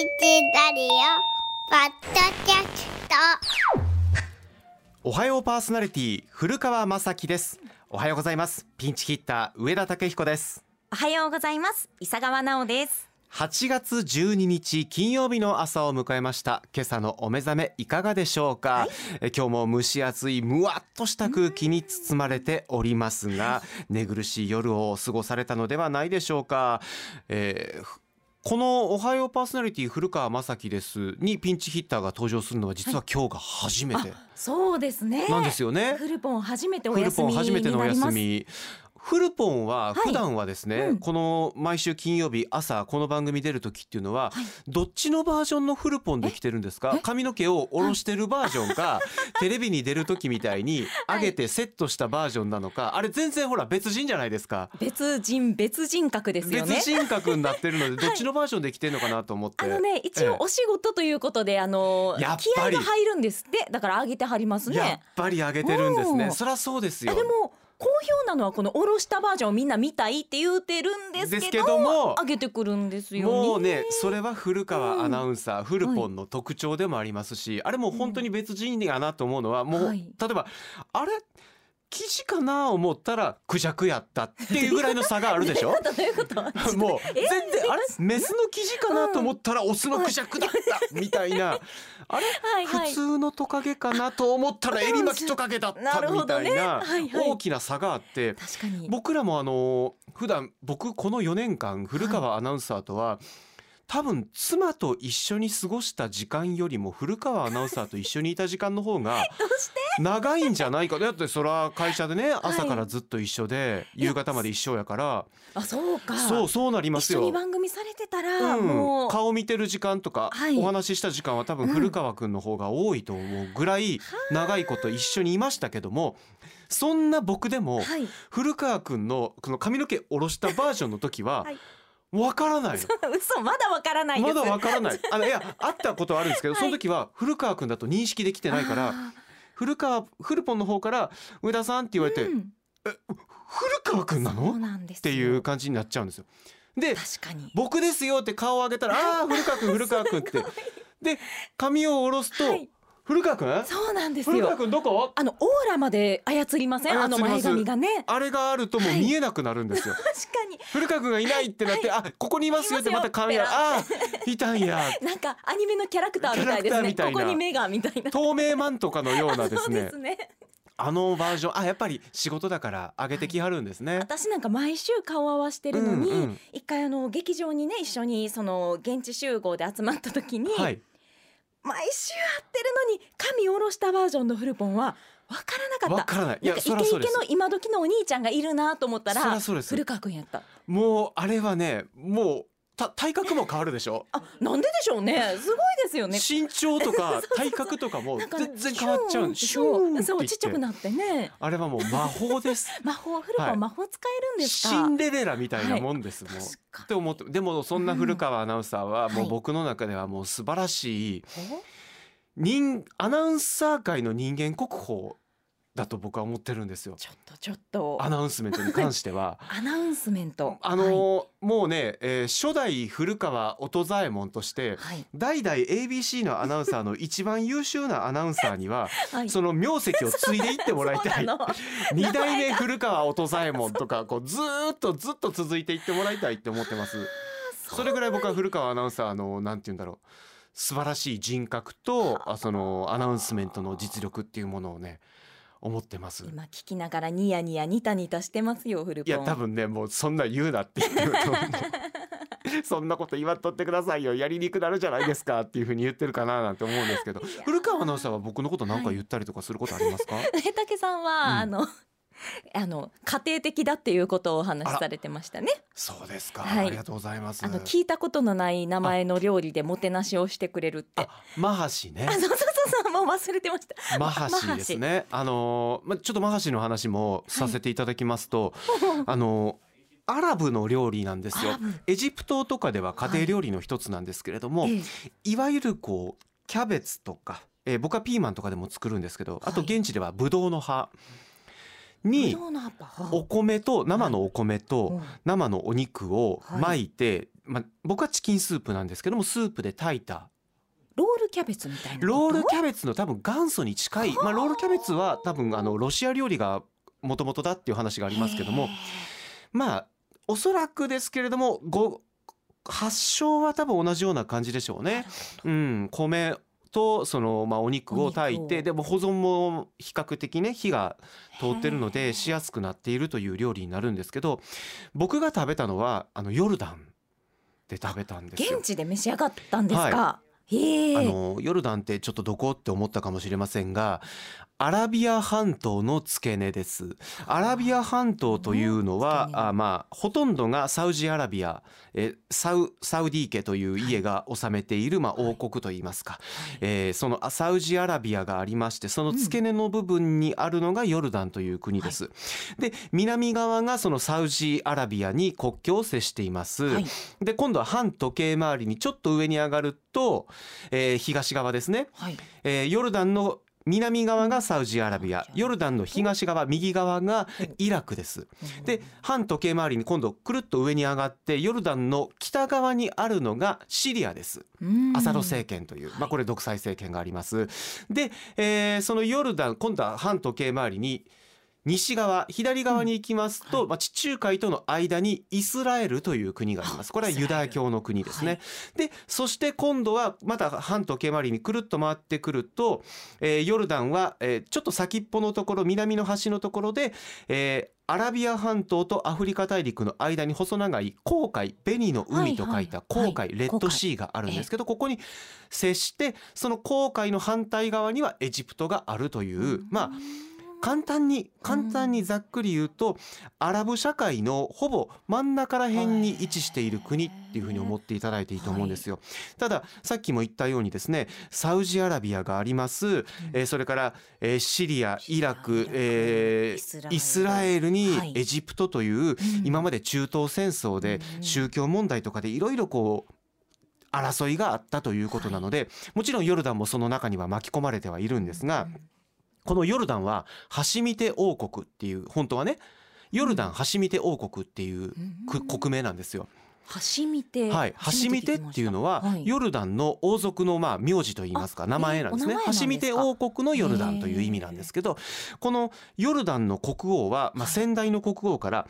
ラリオポッドキャスト。おはようパーソナリティ古川雅樹です。おはようございます。ピンチヒッター上田武彦です。おはようございます。伊佐川直です。8月12日金曜日の朝を迎えました。今朝のお目覚めいかがでしょうか、え今日も蒸し暑いむわっとした空気に包まれておりますが寝苦しい夜を過ごされたのではない。でしょうか、えーふこのおはようパーソナリティ古川雅樹ですにピンチヒッターが登場するのは実は今日が初めてそうですね。なんですよね。フルポン初めておフルポン休み初めてのお。休み。フルポンははい。普段はですね、うん。この毎週金曜日朝この番組出る時っていうのは、はい。どっちのバージョンのフルポンで来てるんですか？え？髪の毛を下ろしてるバージョンか テレビに出る時みたいにはい。上げてセットしたバージョンなのか。あれ全然ほら別人じゃないですか。別人別人格ですよね。別。人格になってるのでどっちのバージョンで来てるのかなと思って、あのね一ええ。応お仕事ということで、あのやっぱり。気合が入るんですって。だから上げてはりますやっね。ぱり上げてるんですね。うん。そりゃそうですよ。あでも好評なのはこのおろしたバージョンをみんな見たいって言うてるんですけども上げてくるんですよね。もうねそれは古川アナウンサー、フルポンの特徴でもありますし、あれもう本当に別人やなと思うのはもう、はい例えばあれ記事かな思ったらクジャクやったっていうぐらいの差があるでしょ？もう全然あれメスの記事かなと思ったらオスのクジャクだったみたいなあれ普通のトカゲかなと思ったらエリマキトカゲだったみたいな大きな差があって。僕らもあの普段僕この4年間古川アナウンサーとは、多分妻と一緒に過ごした時間よりも古川アナウンサーと一緒にいた時間の方が？長いんじゃないか。だってそれは会社でね朝からずっと一緒で夕方まで一緒やから。あそうか。そうそうなりますよ。一緒に。番組されてたら、うん、もう。顔見てる時間とか、はい。お話しした時間は多分うん。古川くんの方が多いと思うぐらい長いこと一緒にいましたけどもそんな僕でもはい。古川くんのこの髪の毛下ろしたバージョンの時ははいわからないの。嘘まだわからない。まだわからない。あのいや会ったことはあるんですけど、はいその時は古川くんだと認識できてないから、あ古川フルポンの方から上田さんって言われて、ーうん古川くんなそうのなんですよっていう感じになっちゃうんですよ。で確かに。僕ですよって顔を上げたらああー古川くん古川くんって で髪を下ろすと、はい古川くん？そうなんです古川よ。くんどこ？あのオーラまで操りません？あの前髪がね。あれがあるともうはい見えなくなるんですよ。確かに。古川くんがいないってなって、あここにいますよってまた髪が あーいたんやなんかアニメのキャラクターみたいですね。ここに目がみたいな。透明マントかのようなですそうねですね。あのバージョンあやっぱり仕事だから上げてきはるんですね。私なんか毎週顔合わしてるのに、うんうん一回あの劇場にね一緒にその現地集合で集まった時に、はい。毎週会ってるのに髪下ろしたバージョンのフルポンは分からなかった。わからない。イケイ。ケの今時のお兄ちゃんがいるなと思ったら古川君やった。もうあれはねもうた体格も変わるでしょ？あなんででしょうね。すごいですよね。身長とか 体格とかも全然変わっちゃう。シシュそうちっちゃくなってね。あれはもう魔法です。魔法フルポン、はい魔法使えるんですか？シンデレラみたいなもんです、もう。確っかて思ってでもそんな古川アナウンサーはもうはい僕の中ではもう素晴らしいお人アナウンサー界の人間国宝だと僕は思ってるんですよ。ちょっとちょっと。アナウンスメントに関しては。アナウンスメント。あのーもうね、えー初代古川音左衛門としてはい、はい代々 ABC のアナウンサーの一番優秀なアナウンサーには はい。その名跡を継いでいってもらいたい。二代目古川音左衛門とかこうずーっとずっと続いていってもらいたいって思ってます。それぐらい僕は古川アナウンサーのなんて言うんだろう。素晴らしい人格とあそのアナウンスメントの実力っていうものをね思ってます。今聞きながらニヤニヤニタニタしてますよフルポン。いや多分ねもうそんな言うなって言ってると思う そんなこと言わんとってくださいよ。やりにくなるじゃないですかっていうふうに言ってるかななんて思うんですけど。古川アナウンサーは僕のこと何か言ったりとかすることありますか、ね竹さんは、うん。あのあの家庭的だっていうことをお話しされてましたね。そうですか、はい。ありがとうございます。あの聞いたことのない名前の料理でもてなしをしてくれるって。あマハシね。あそうそうそうそうもう忘れてました。マハシですね。あのーまちょっとマハシの話もさせていただきますと、あのーアラブの料理なんですよ。エジプトとかでは家庭料理の一つなんですけれども、ええいわゆるこうキャベツとか、えー僕はピーマンとかでも作るんですけど、あとはい現地ではブドウの葉ぶに。お米と生のお米とうん生のお肉を巻いて、まあ、僕はチキンスープなんですけどもスープで炊いたロールキャベツみたいなロールキャャベツの多分元祖に近い、まあ、ロールキャベツは多分あのロシア料理がもともとだっていう話がありますけども。まあおそらくですけれどもご発祥は多分同じような感じでしょうね。うん、米とそのまあお肉を炊いてでも保存も比較的ね火が通ってるのでしやすくなっているという料理になるんですけど僕が食べたのはあのヨルダンで食べたんですよ。現。地で召し上がったんですか、あのヨルダンってちょっとどこ？って思ったかもしれませんがアラビア半島の付け根です。アラビア半島というのはあまあほとんどがサウジアラビアえサウサウディ家という家が治めている、まあ、王国といいますか、えーそのあサウジアラビアがありましてその付け根の部分にあるのがヨルダンという国です。で南側がそのサウジアラビアに国境を接しています。はい。で今度は反時計回りにちょっと上に上がると、えー東側ですね、はい。えーヨルダンの南側がサウジアラビアヨルダンの東側右側がイラクです。で反時計回りに今度くるっと上に上がってヨルダンの北側にあるのがシリアです。うん。アサド政権という、まあ、これ独裁政権があります。で、えーそのヨルダン今度は反時計回りに西側左側に行きますと、まあ、地中海との間にイスラエルという国があります。これはユダヤ教の国ですね。でそして今度はまた反時計回りにくるっと回ってくると、えーヨルダンは、えーちょっと先っぽのところ南の端のところで、えーアラビア半島とアフリカ大陸の間に細長い紅海紅の海と書いた紅海、はい。はい。レッドシーがあるんですけどここに接してその紅海の反対側にはエジプトがあるという、まあ簡単に簡単にざっくり言うと、アラブ社会のほぼ真ん中ら辺に位置している国っていうふうに思っていただいていいと思うんですよ。たださっきも言ったようにですねサウジアラビアがあります、えーそれから、えーシリアイラク、えーイスラエルにはい。エジプトという、今まで中東戦争で宗教問題とかでいろいろこう争いがあったということなので、もちろんヨルダンもその中には巻き込まれてはいるんですが、このヨルダンはハシミテ王国っていう本当はねヨルダンハシミテ王国っていうく国名なんですよ。ハシミテ。はい、ハシミテっていうのは、ヨルダンの王族のまあ名字といいますかあ名前なんですね。ハシミテ王国のヨルダンという意味なんですけどこのヨルダンの国王は、まあ、先代の国王から、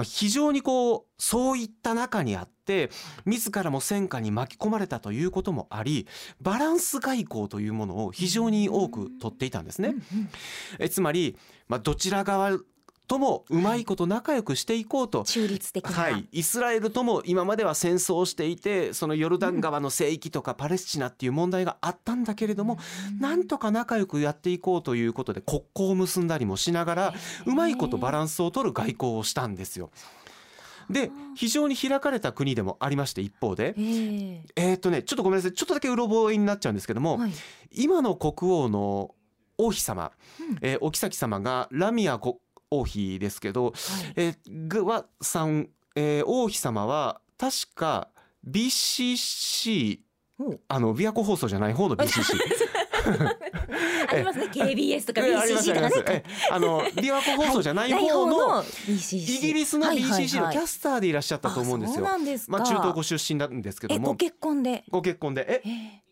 まあ、非常にこうそういった中にあって自らも戦火に巻き込まれたということもありバランス外交というものを非常に多く取っていたんですね。えつまり、まあ、どちら側ともうまいこと仲良くしていこうと、中立的な、はい、イスラエルとも今までは戦争をしていてそのヨルダン川の聖域とかパレスチナっていう問題があったんだけれども、なんとか仲良くやっていこうということで国交を結んだりもしながらうまいことバランスを取る外交をしたんですよ。で非常に開かれた国でもありまして一方で。えーえーっとねちょっとごめんなさい。ちょっとだけうろ覚えになっちゃうんですけども、はい。今の国王の王妃様、うん。えーお妃様がラミアこ王妃ですけど、はい。えーグワさん、えー王妃様は確か BCC おあの琵琶湖放送じゃない方の BCC ありますね。KBS とかえーあります BCC とかねあの琵琶湖放送じゃないはい方のイギリスの BCC のキャスターでいらっしゃったと思うんですよ。あそうなんですか。まあ中東ご出身なんですけどえごも結婚で。ご結婚で。ええー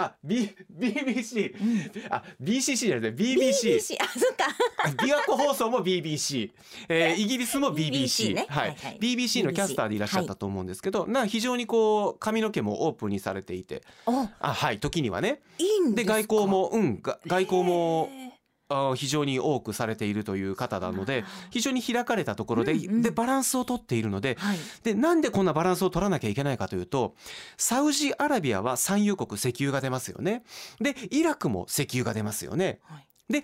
あ B BBC うん。あ BCC じゃなくて BBC BBC あそっか。琵琶湖放送も BBC、えーイギリスも BBC, BBC ね。はいはい。はい。BBC のキャスターでいらっしゃったと思うんですけど、な非常にこう髪の毛もオープンにされていて。ああはい。時にはね。いいんでですか？外交もうん。が外交も非常に多くされているという方なので非常に開かれたところで,、うんうん。でバランスをとっているのではい。でなんでこんなバランスを取らなきゃいけないかというとサウジアラビアは産油国石油が出ますよね。でイラクも石油が出ますよね。はい。で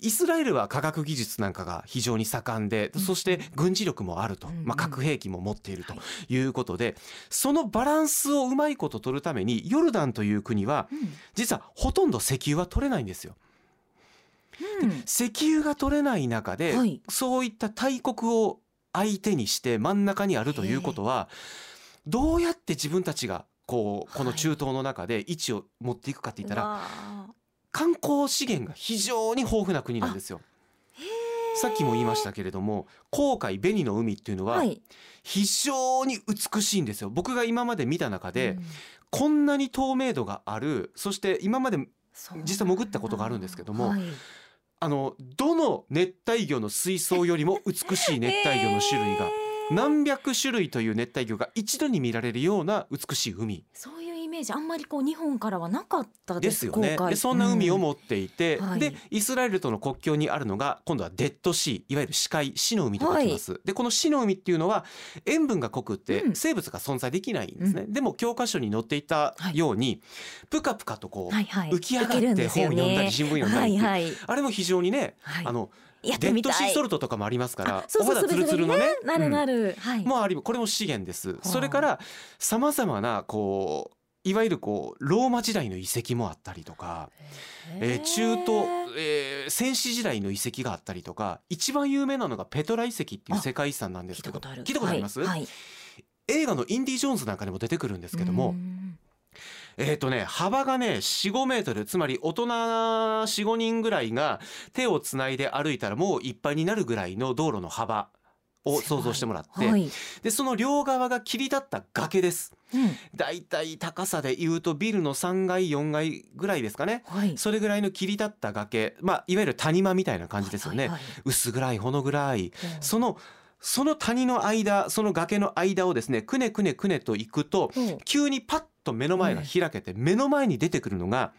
イスラエルは科学技術なんかが非常に盛んでそして軍事力もあると、まあ、核兵器も持っているということでそのバランスをうまいこと取るためにヨルダンという国はうん。実はほとんど石油は取れないんですよ。うん。石油が取れない中で、はい。そういった大国を相手にして真ん中にあるということはどうやって自分たちがこうこの中東の中で位置を持っていくかって言ったら、うわ観光資源が非常に豊富な国なんですよ。さっきも言いましたけれども紅海紅の海っていうのははい。非常に美しいんですよ。僕が今まで見た中で、うん。こんなに透明度があるそして今まで実際潜ったことがあるんですけどもはいあのどの熱帯魚の水槽よりも美しい熱帯魚の種類が 何百種類という熱帯魚が一度に見られるような美しい海。そうメージあんまりこう日本からはなかったでですすよね。でそんな海をうん持っていて、はい。でイスラエルとの国境にあるのが今度はデッドシーいわゆる死海死の海と書きます。でこの死の海っていうのは塩分が濃くってうん。生物が存在できないんですね。でも教科書に載っていたように、ぷかぷかとこう、はいはい。浮き上がって本読んだり新聞読んだりはいはい。あれも非常にね、はい。あのデッドシーソルトとかもありますからお肌ツルツルのねなるなる、る、はい。もうありこれも資源です。あそれからさまざまなこういわゆるこうローマ時代の遺跡もあったりとか。えー中東、えー戦死時代の遺跡があったりとか一番有名なのがペトラ遺跡っていう世界遺産なんですけど聞いたことある。聞いたことあります、はいはい。映画の「インディ・ジョーンズ」なんかでも出てくるんですけどもうん。えっ、とね幅がね45メートルつまり大人45人ぐらいが手をつないで歩いたらもういっぱいになるぐらいの道路の幅を想像してもらって、はい。でその両側が切り立った崖です。うん。だいたい高さで言うとビルの3階4階ぐらいですかね。はい。それぐらいの切り立った崖、まあ、いわゆる谷間みたいな感じですよね、はいはい。薄暗いほの暗い。はいそのその谷の間その崖の間をですねくねくねくねと行くとうん。急にパッと目の前が開けて目の前に出てくるのが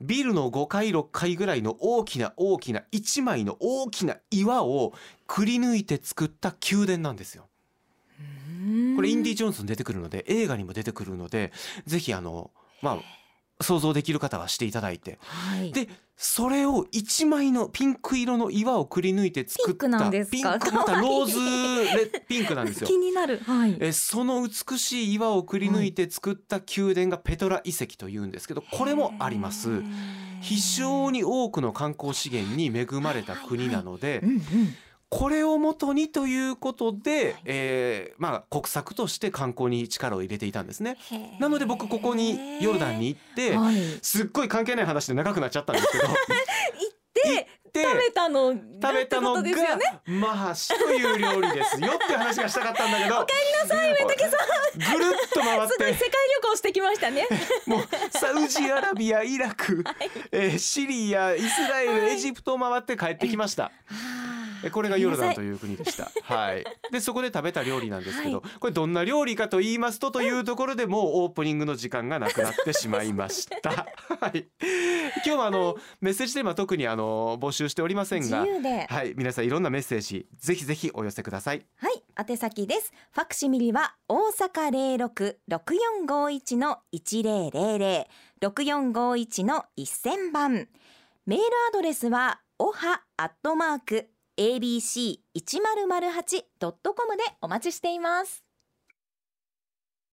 ビルの5階6階ぐらいの大きな大きな1枚の大きな岩をくり抜いて作った宮殿なんですよ。これインディ・ジョーンズに出てくるので映画にも出てくるのでぜひあのまあ想像できる方はしていただいて。はい。でそれを一枚のピンク色の岩をくり抜いて作ったピンクなんですか？ピンクまたローズレ ピンクなんですよ。気。になる。はい。えその美しい岩をくり抜いて作った宮殿がペトラ遺跡というんですけどこれもあります。非常に多くの観光資源に恵まれた国なのでうんうんこれをもとにということではい、えーまあ、国策として観光に力を入れていたんですね。なので僕ここにヨルダンに行ってはい。すっごい関係ない話で長くなっちゃったんですけど。でで食べたの食べたのがねマハシという料理ですよって話がしたかったんだけど。おかえりなさい上竹さん。ぐるっと回っすごい世界て旅行してきましたね。もうサウジアラビアイラク、えーシリアイスラエルエジプトを回って帰ってきました。えこれがヨルダンという国でした。はい。でそこで食べた料理なんですけど、これどんな料理かと言いますとというところでもうオープニングの時間がなくなってしまいました。はい。今日はあのメッセージテーマ特にあの募集しておりません自が、はい皆さんいろんなメッセージぜひぜひお寄せください。はい、宛先です。ファクシミリは大阪零六六四五一の一零零零六四五一の一千番。メールアドレスはおはアットマーク abc1008.com でお待ちしています。